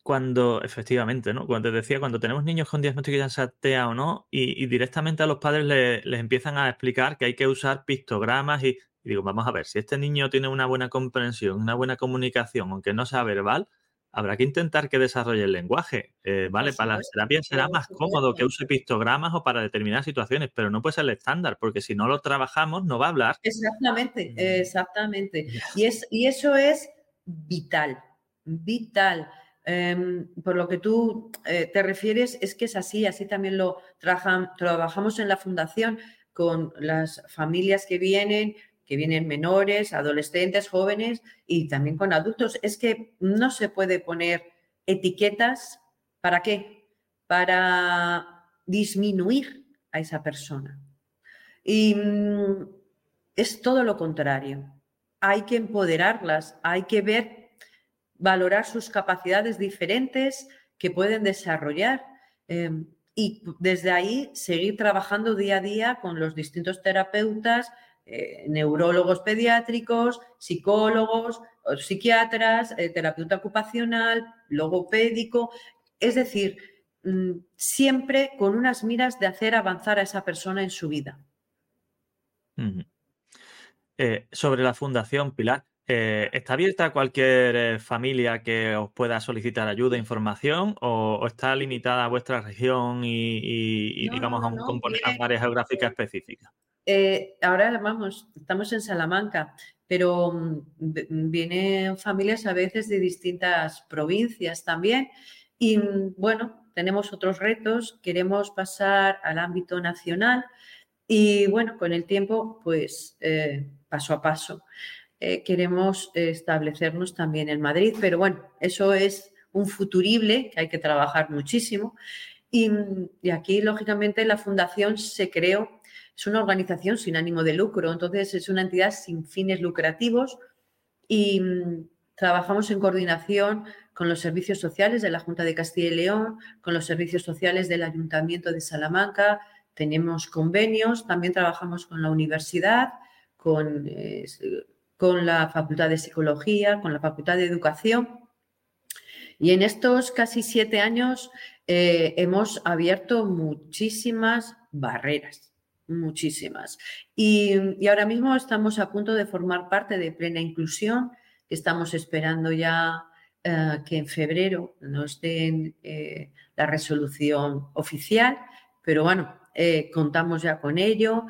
Cuando, efectivamente, ¿no? Cuando te decía, cuando tenemos niños con diagnóstico ya sea TEA o no, y, directamente a los padres les empiezan a explicar que hay que usar pictogramas y, y digo, vamos a ver, si este niño tiene una buena comprensión, una buena comunicación, aunque no sea verbal, habrá que intentar que desarrolle el lenguaje. Eh, vale, para las terapias será más cómodo que use pictogramas o para determinadas situaciones, pero no puede ser el estándar, porque si no lo trabajamos no va a hablar. Exactamente, mm. exactamente. Y, es, y eso es vital, vital. Em, por lo que tú eh, te refieres, es que es así, así también lo trabajamos en la fundación con las familias que vienen que vienen menores, adolescentes, jóvenes y también con adultos. Es que no se puede poner etiquetas. ¿Para qué? Para disminuir a esa persona. Y mm, es todo lo contrario. Hay que empoderarlas, hay que ver, valorar sus capacidades diferentes que pueden desarrollar. Em, y desde ahí seguir trabajando día a día con los distintos terapeutas, eh, neurólogos pediátricos, psicólogos, psiquiatras, eh, terapeuta ocupacional, logopédico, es decir, mm, siempre con unas miras de hacer avanzar a esa persona en su vida. Eh, sobre la fundación, Pilar, ¿está abierta a cualquier familia que os pueda solicitar ayuda, e información, o, está limitada a vuestra región y, digamos, a un componente, a área geográfica específica? Eh, ahora vamos, estamos en Salamanca, pero mm, vienen familias a veces de distintas provincias también. Y mm, bueno, tenemos otros retos, queremos pasar al ámbito nacional y bueno, con el tiempo, pues eh, paso a paso. Eh, queremos establecernos también en Madrid, pero bueno, eso es un futurible que hay que trabajar muchísimo. Mm, y aquí, lógicamente, la fundación se creó es una organización sin ánimo de lucro, entonces es una entidad sin fines lucrativos y mm, trabajamos en coordinación con los servicios sociales de la Junta de Castilla y León, con los servicios sociales del Ayuntamiento de Salamanca, tenemos convenios, también trabajamos con la universidad, con, con la Facultad de Psicología, con la Facultad de Educación. Y en estos casi siete años eh, hemos abierto muchísimas barreras muchísimas. Y, ahora mismo estamos a punto de formar parte de Plena Inclusión, que estamos esperando ya eh, que en febrero nos den eh, la resolución oficial, pero bueno, eh, contamos ya con ello.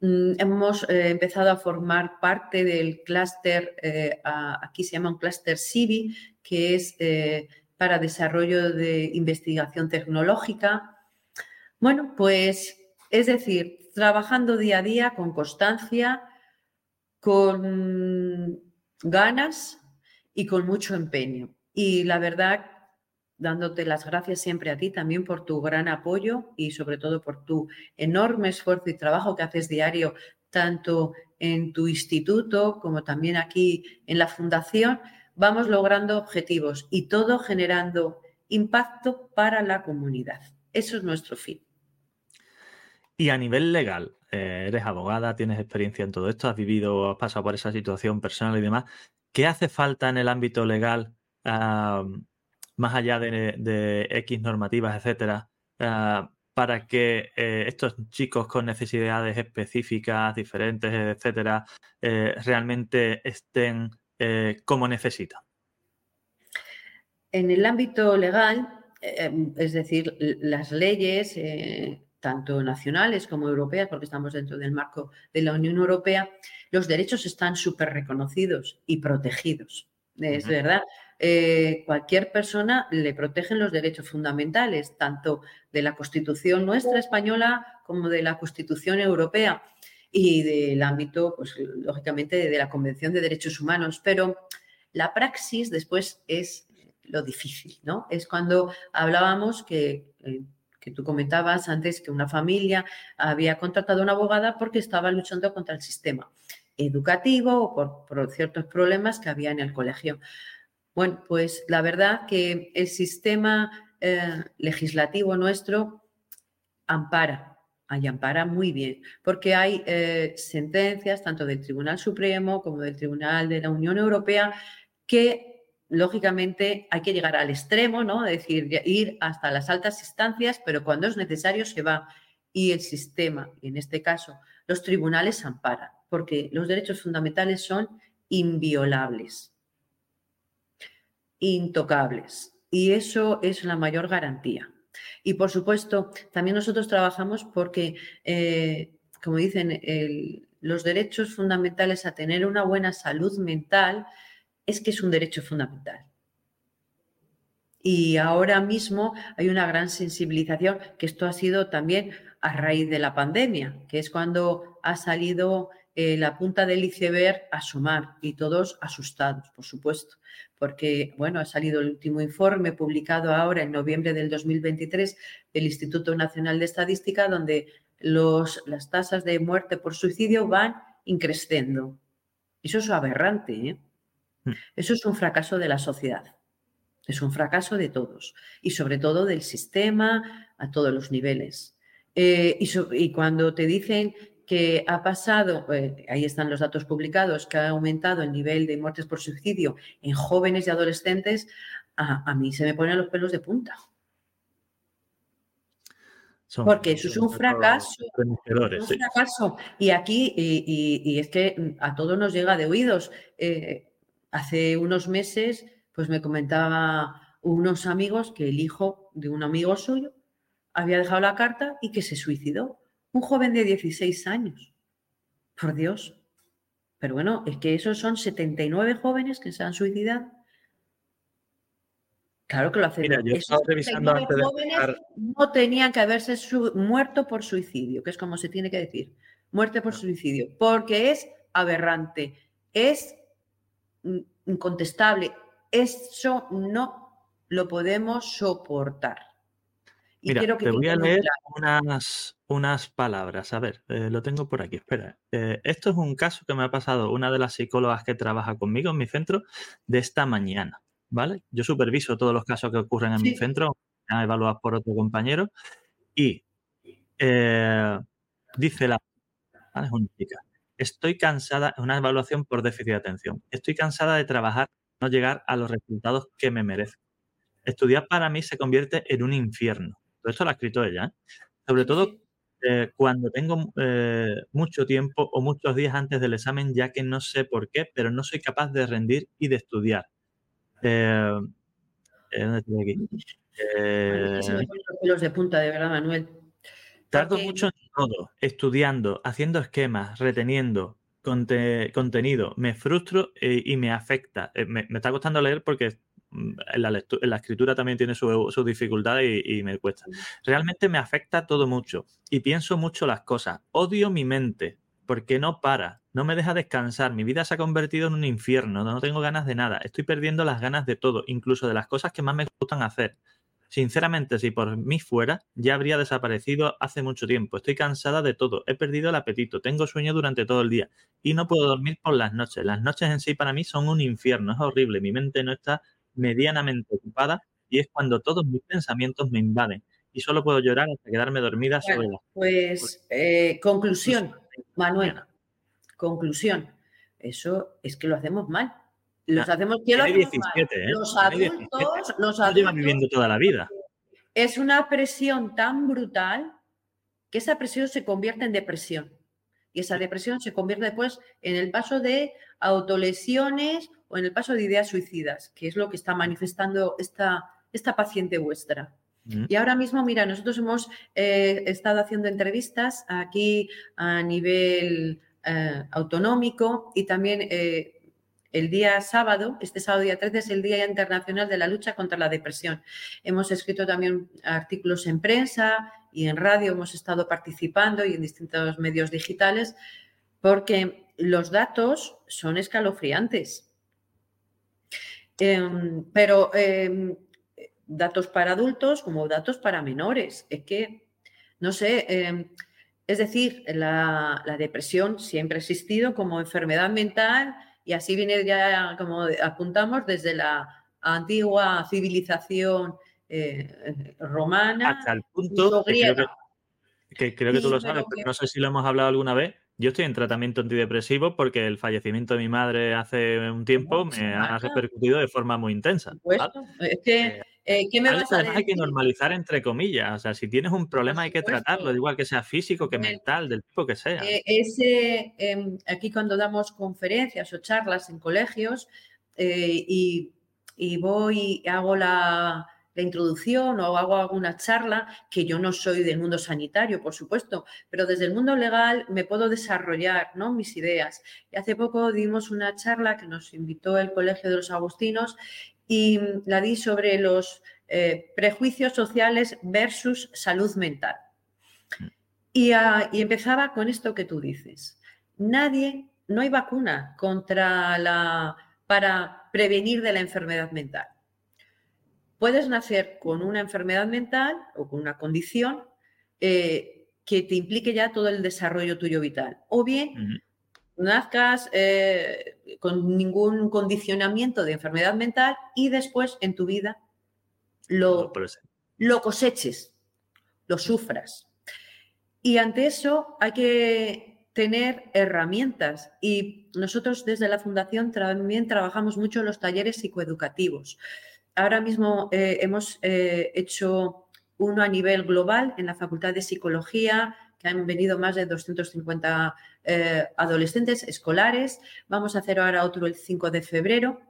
Mm, hemos empezado a formar parte del clúster, aquí se llama un clúster CIVI, que es para desarrollo de investigación tecnológica. Bueno, pues es decir, trabajando día a día con constancia, con ganas y con mucho empeño. Y la verdad, dándote las gracias siempre a ti también por tu gran apoyo y sobre todo por tu enorme esfuerzo y trabajo que haces diario, tanto en tu instituto como también aquí en la fundación, vamos logrando objetivos y todo generando impacto para la comunidad. Eso es nuestro fin. Y a nivel legal, eh, eres abogada, tienes experiencia en todo esto, has vivido, has pasado por esa situación personal y demás. ¿Qué hace falta en el ámbito legal, más allá de, X normativas, etcétera, ah, para que eh, estos chicos con necesidades específicas, diferentes, etcétera, eh, realmente estén como necesitan? En el ámbito legal, es decir, las leyes tanto nacionales como europeas, porque estamos dentro del marco de la Unión Europea, los derechos están súper reconocidos y protegidos. Es verdad. Eh, cualquier persona le protegen los derechos fundamentales, tanto de la Constitución nuestra española como de la Constitución europea y del ámbito, pues lógicamente, de la Convención de Derechos Humanos. Pero la praxis después es lo difícil, ¿no? Es cuando hablábamos que eh, que tú comentabas antes que una familia había contratado a una abogada porque estaba luchando contra el sistema educativo o por, ciertos problemas que había en el colegio. Bueno, pues la verdad que el sistema eh, legislativo nuestro ampara, y ampara muy bien, porque hay eh, sentencias tanto del Tribunal Supremo como del Tribunal de la Unión Europea que lógicamente hay que llegar al extremo, ¿no? Es decir, ir hasta las altas instancias, pero cuando es necesario se va. Y el sistema, en este caso, los tribunales amparan, porque los derechos fundamentales son inviolables, intocables. Y eso es la mayor garantía. Y por supuesto, también nosotros trabajamos porque, eh, como dicen, los derechos fundamentales a tener una buena salud mental es que es un derecho fundamental. Y ahora mismo hay una gran sensibilización, que esto ha sido también a raíz de la pandemia, que es cuando ha salido eh, la punta del iceberg a sumar y todos asustados, por supuesto, porque, bueno, ha salido el último informe publicado ahora en noviembre del 2023 del Instituto Nacional de Estadística, donde las tasas de muerte por suicidio van increciendo. Eso es aberrante, ¿eh? Eso es un fracaso de la sociedad. Es un fracaso de todos y sobre todo del sistema a todos los niveles. Eh, y, cuando te dicen que ha pasado, eh, ahí están los datos publicados, que ha aumentado el nivel de muertes por suicidio en jóvenes y adolescentes, a, mí se me ponen los pelos de punta. Porque eso es un fracaso. Un fracaso. Y aquí, y, es que a todos nos llega de oídos. Eh, hace unos meses, pues me comentaba unos amigos que el hijo de un amigo suyo había dejado la carta y que se suicidó. Un joven de 16 años. Por Dios. Pero bueno, es que esos son 79 jóvenes que se han suicidado. Claro que lo hacen. Mira, yo estaba revisando antes de No tenían que haberse muerto por suicidio, que es como se tiene que decir. Muerte por suicidio. Porque es aberrante. Es incontestable. Eso no lo podemos soportar. Y Mira, te voy a leer unas, unas, palabras. A ver, eh, lo tengo por aquí. Espera. Eh, esto es un caso que me ha pasado una de las psicólogas que trabaja conmigo en mi centro de esta mañana. ¿Vale? Yo superviso todos los casos que ocurren en mi centro, evaluados por otro compañero. Y eh, dice la. Es una chica. Estoy cansada, es una evaluación por déficit de atención. Estoy cansada de trabajar, no llegar a los resultados que me merezco. Estudiar para mí se convierte en un infierno. Todo esto lo ha escrito ella. ¿eh? Sobre todo eh, cuando tengo eh, mucho tiempo o muchos días antes del examen, ya que no sé por qué, pero no soy capaz de rendir y de estudiar. ¿Dónde estoy aquí? los de punta, de verdad, Manuel. Tardo mucho en todo, estudiando, haciendo esquemas, reteniendo contenido. Me frustro eh, y me afecta. Eh, me, está costando leer porque mm, en la, escritura también tiene sus su dificultades y, me cuesta. Realmente me afecta todo mucho y pienso mucho las cosas. Odio mi mente porque no para, no me deja descansar. Mi vida se ha convertido en un infierno, no tengo ganas de nada. Estoy perdiendo las ganas de todo, incluso de las cosas que más me gustan hacer. Sinceramente, si por mí fuera, ya habría desaparecido hace mucho tiempo. Estoy cansada de todo, he perdido el apetito, tengo sueño durante todo el día y no puedo dormir por las noches. Las noches en sí para mí son un infierno, es horrible. Mi mente no está medianamente ocupada y es cuando todos mis pensamientos me invaden y solo puedo llorar hasta quedarme dormida sobre la... Pues eh, conclusión, Manuel, conclusión. Eso es que lo hacemos mal. Los hacemos, ¿qué 17, ¿eh? Los adultos, los adultos viviendo toda la vida. Es una presión tan brutal que esa presión se convierte en depresión. Y esa depresión se convierte después en el paso de autolesiones o en el paso de ideas suicidas, que es lo que está manifestando esta, esta paciente vuestra. Mm. Y ahora mismo, mira, nosotros hemos eh, estado haciendo entrevistas aquí a nivel eh, autonómico y también eh, el día sábado, este sábado día 13, es el Día Internacional de la Lucha contra la Depresión. Hemos escrito también artículos en prensa y en radio, hemos estado participando y en distintos medios digitales, porque los datos son escalofriantes. Em, pero em, datos para adultos como datos para menores. Es que, no sé, em, es decir, la, la depresión siempre ha existido como enfermedad mental y así viene ya, como apuntamos, desde la antigua civilización eh, romana. Hasta el punto que creo que, creo que, tú lo sabes, pero no sé si lo hemos hablado alguna vez. Yo estoy en tratamiento antidepresivo porque el fallecimiento de mi madre hace un tiempo me ha repercutido de forma muy intensa. Es que eh, eh, ¿qué me vas a Hay que normalizar entre comillas. O sea, si tienes un problema hay que tratarlo, igual que sea físico, que mental, del tipo que sea. Eh, ese, em, aquí cuando damos conferencias o charlas en colegios eh, y, voy y hago la, introducción o hago alguna charla, que yo no soy del mundo sanitario, por supuesto, pero desde el mundo legal me puedo desarrollar ¿no? mis ideas. Y hace poco dimos una charla que nos invitó el Colegio de los Agustinos y la di sobre los eh, prejuicios sociales versus salud mental. Ah, y, empezaba con esto que tú dices. Nadie, no hay vacuna contra la, para prevenir de la enfermedad mental. Puedes nacer con una enfermedad mental o con una condición eh, que te implique ya todo el desarrollo tuyo vital. O bien nazcas eh, con ningún condicionamiento de enfermedad mental y después en tu vida lo, lo coseches, lo sufras. Y ante eso hay que tener herramientas y nosotros desde la Fundación también trabajamos mucho en los talleres psicoeducativos. Ahora mismo eh, hemos eh, hecho uno a nivel global en la Facultad de Psicología, que han venido más de 250 eh, adolescentes escolares. Vamos a hacer ahora otro el 5 de febrero.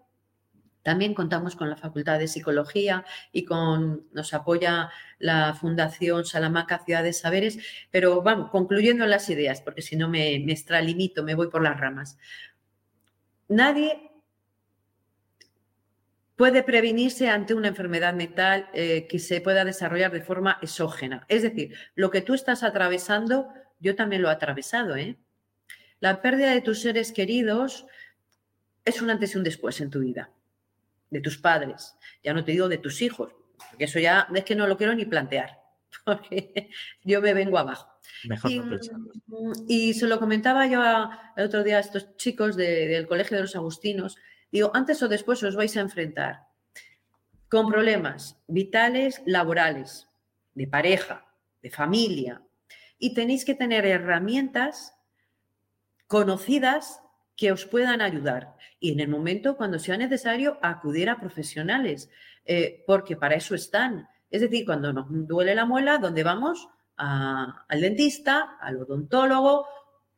También contamos con la Facultad de Psicología y con nos apoya la Fundación Salamanca Ciudad de Saberes. Pero vamos, concluyendo las ideas, porque si no me, me extralimito, me voy por las ramas. Nadie puede prevenirse ante una enfermedad mental eh, que se pueda desarrollar de forma exógena. Es decir, lo que tú estás atravesando, yo también lo he atravesado. ¿eh? La pérdida de tus seres queridos es un antes y un después en tu vida, de tus padres, ya no te digo de tus hijos, porque eso ya es que no lo quiero ni plantear, porque yo me vengo abajo. y, se lo comentaba yo el otro día a estos chicos del Colegio de los Agustinos, Digo, antes o después os vais a enfrentar con problemas vitales, laborales, de pareja, de familia, y tenéis que tener herramientas conocidas que os puedan ayudar. Y en el momento cuando sea necesario, acudir a profesionales, eh, porque para eso están. Es decir, cuando nos duele la muela, ¿dónde vamos? al dentista, al odontólogo,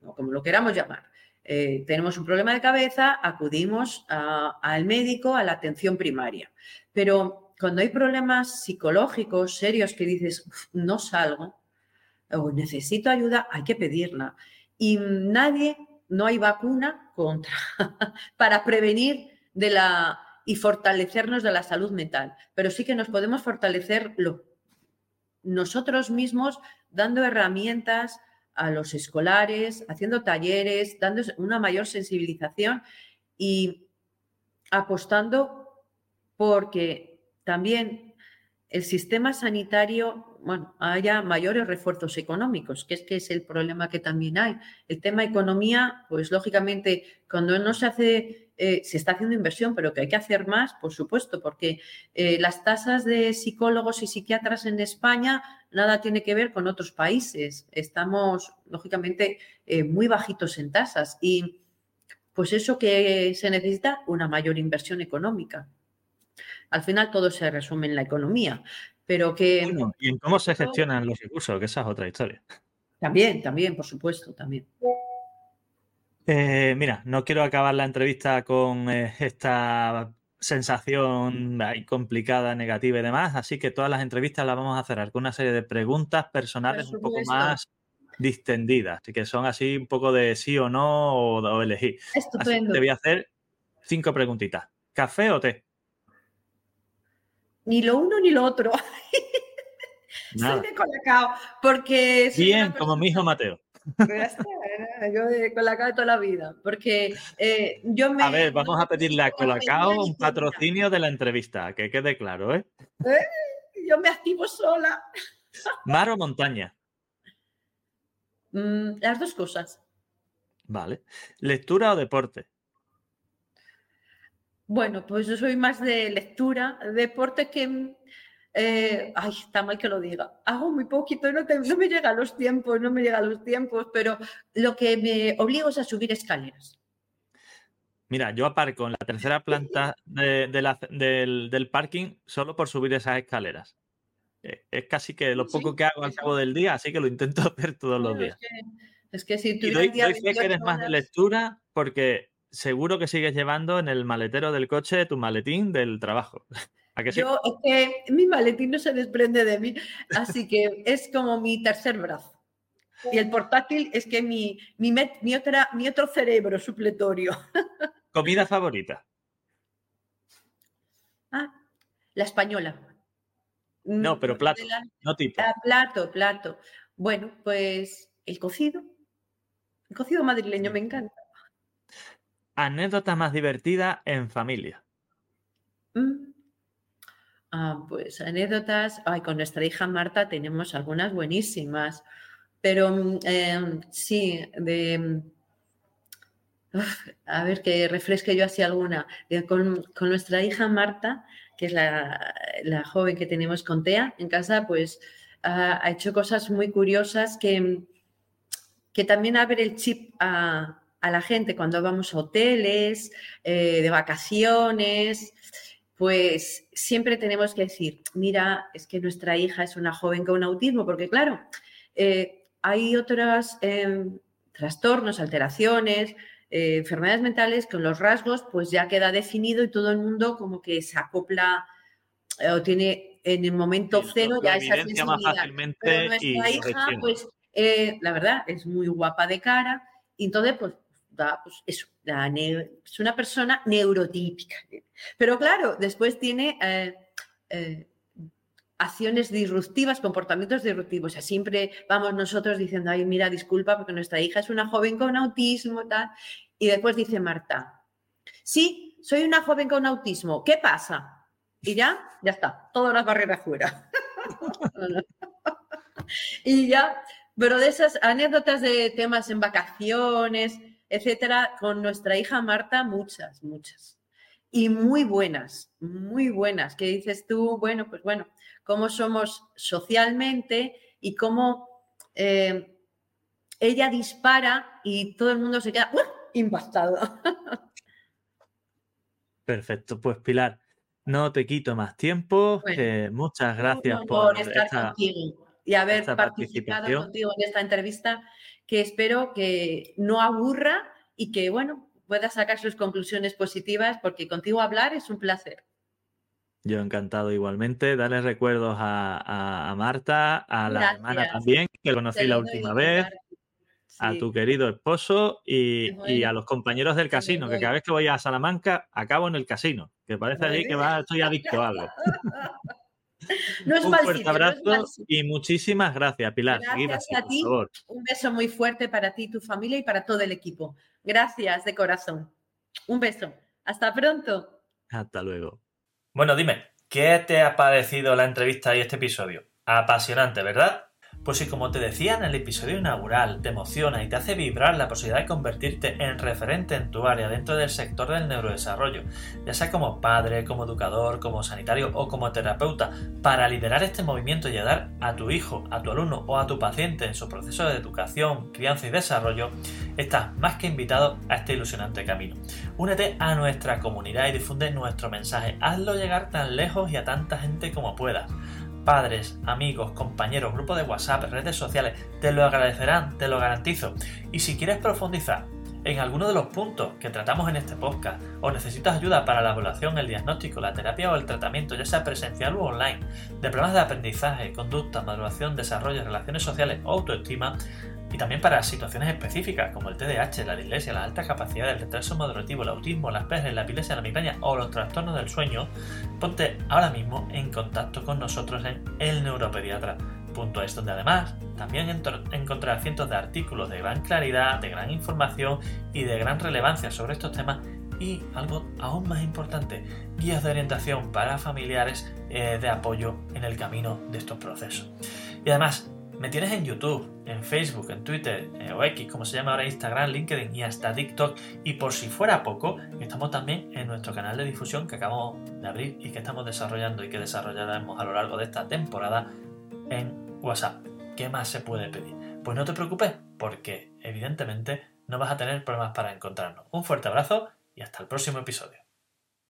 o como lo queramos llamar. Eh, tenemos un problema de cabeza, acudimos al médico, a la atención primaria. Pero cuando hay problemas psicológicos serios que dices, no salgo o necesito ayuda, hay que pedirla. Y nadie, no hay vacuna contra, para prevenir de la y fortalecernos de la salud mental, pero sí que nos podemos fortalecer nosotros mismos dando herramientas, a los escolares, haciendo talleres, dando una mayor sensibilización y apostando porque también el sistema sanitario, bueno, haya mayores refuerzos económicos, que es que es el problema que también hay. El tema economía, pues lógicamente, cuando no se hace eh, se está haciendo inversión, pero que hay que hacer más, por supuesto, porque eh, las tasas de psicólogos y psiquiatras en España nada tiene que ver con otros países. Estamos, lógicamente, eh, muy bajitos en tasas y pues eso que se necesita, una mayor inversión económica. Al final todo se resume en la economía, pero que... ¿y en cómo se gestionan los recursos? Que esa es otra historia. También, también, por supuesto, también. Eh, mira, no quiero acabar la entrevista con eh, esta sensación complicada, negativa y demás, así que todas las entrevistas las vamos a cerrar con una serie de preguntas personales un poco más distendidas, que son así un poco de sí o no o, elegir. Estupendo. te voy a hacer cinco preguntitas. ¿Café o té? Ni lo uno ni lo otro. Soy de colacao, porque... Bien, como mi hijo Mateo. Pues yo de Colacao de toda la vida, porque eh, yo me... A ver, vamos a pedirle a Colacao un patrocinio de la entrevista, que quede claro, ¿eh? ¿Eh? Yo me activo sola. ¿Mar o montaña? Mm, las dos cosas. Vale. ¿Lectura o deporte? Bueno, pues yo soy más de lectura, deporte que... eh, ay, está mal que lo diga. Hago muy poquito, no, te- no me llegan los tiempos, no me llegan los tiempos, pero lo que me obligo es a subir escaleras. Mira, yo aparco en la tercera planta de- de la- del, del parking solo por subir esas escaleras. Eh, Es casi que lo Sí, poco que hago al cabo del día, así que lo intento hacer todos los días. Es que, es que si Y tuviera doy, fe que 28 eres más de lectura porque seguro que sigues llevando en el maletero del coche tu maletín del trabajo. ¿A que sí? Yo es que mi maletín no se desprende de mí, así que es como mi tercer brazo. Y el portátil es que mi, mi, met- mi otra, mi otro cerebro supletorio. Comida favorita. Ah, la española. No, Mm, pero porque plato, la- no tipo. ah, plato, plato. Bueno, pues el cocido. El cocido madrileño me encanta. Anécdota más divertida en familia. Mm. Ah, pues anécdotas. Ay, con nuestra hija Marta tenemos algunas buenísimas. Pero mm, em, sí, de. mm, a ver que refresque yo así alguna. De- con, con nuestra hija Marta, que es la, la joven que tenemos con TEA en casa, pues ha, ha hecho cosas muy curiosas que, que también abre el chip a, a la gente cuando vamos a hoteles, eh, de vacaciones pues siempre tenemos que decir, mira, es que nuestra hija es una joven con autismo, porque claro, eh, hay otros eh, trastornos, alteraciones, eh, enfermedades mentales con los rasgos, pues ya queda definido y todo el mundo como que se acopla eh, o tiene en el momento Sí, cero ya esa más sensibilidad. fácilmente Pero nuestra hija, pues la verdad, es muy guapa de cara y entonces, pues, da, pues eso, es una persona neurotípica. Pero claro, después tiene eh, eh, acciones disruptivas, comportamientos disruptivos. Siempre vamos nosotros diciendo, ay, mira, disculpa, porque nuestra hija es una joven con autismo, tal. Y después dice Marta, sí, soy una joven con autismo, ¿qué pasa? Y ya, ya está, todas las barreras fuera. y ya, pero de esas anécdotas de temas en vacaciones, etcétera, con nuestra hija Marta, muchas, muchas. Y muy buenas, muy buenas, que dices tú, bueno, pues bueno, cómo somos socialmente y cómo eh, ella dispara y todo el mundo se queda ¡uh! impactado. Perfecto, pues Pilar, no te quito más tiempo. Bueno, que muchas gracias por estar esta, contigo y haber participado contigo en esta entrevista que espero que no aburra y que, bueno, pueda sacar sus conclusiones positivas porque contigo hablar es un placer. Yo encantado igualmente. Darles recuerdos a, a- a Marta, a la hermana también, que conocí la última vez, a tu querido esposo y, bueno. y a los compañeros del casino, que cada vez que voy a Salamanca acabo en el casino, que parece allí que va, estoy adicto a algo. No es Un mal fuerte sitio, no es abrazo mal sitio. y muchísimas gracias, Pilar. Gracias así, a por ti. favor. Un beso muy fuerte para ti, tu familia y para todo el equipo. Gracias de corazón. Un beso. Hasta pronto. Hasta luego. Bueno, dime, ¿qué te ha parecido la entrevista y este episodio? Apasionante, ¿verdad? Pues si como te decía en el episodio inaugural, te emociona y te hace vibrar la posibilidad de convertirte en referente en tu área dentro del sector del neurodesarrollo, ya sea como padre, como educador, como sanitario o como terapeuta, para liderar este movimiento y ayudar a tu hijo, a tu alumno o a tu paciente en su proceso de educación, crianza y desarrollo, estás más que invitado a este ilusionante camino. Únete a nuestra comunidad y difunde nuestro mensaje. Hazlo llegar tan lejos y a tanta gente como puedas. Padres, amigos, compañeros, grupos de WhatsApp, redes sociales, te lo agradecerán, te lo garantizo. Y si quieres profundizar en alguno de los puntos que tratamos en este podcast o necesitas ayuda para la evaluación, el diagnóstico, la terapia o el tratamiento, ya sea presencial o online, de problemas de aprendizaje, conducta, maduración, desarrollo, relaciones sociales o autoestima, y también para situaciones específicas como el TDAH, la dislexia, la alta capacidad, el retraso madurativo, el autismo, las PERS, la epilepsia, la migraña o los trastornos del sueño, ponte ahora mismo en contacto con nosotros en elneuropediatra.es, donde además también encontrarás cientos de artículos de gran claridad, de gran información y de gran relevancia sobre estos temas y algo aún más importante, guías de orientación para familiares eh, de apoyo en el camino de estos procesos. Y además, Me tienes en YouTube, en Facebook, en Twitter eh, o X, como se llama ahora Instagram, LinkedIn y hasta TikTok. Y por si fuera poco, estamos también en nuestro canal de difusión que acabamos de abrir y que estamos desarrollando y que desarrollaremos a lo largo de esta temporada en WhatsApp. ¿Qué más se puede pedir? Pues no te preocupes, porque evidentemente no vas a tener problemas para encontrarnos. Un fuerte abrazo y hasta el próximo episodio.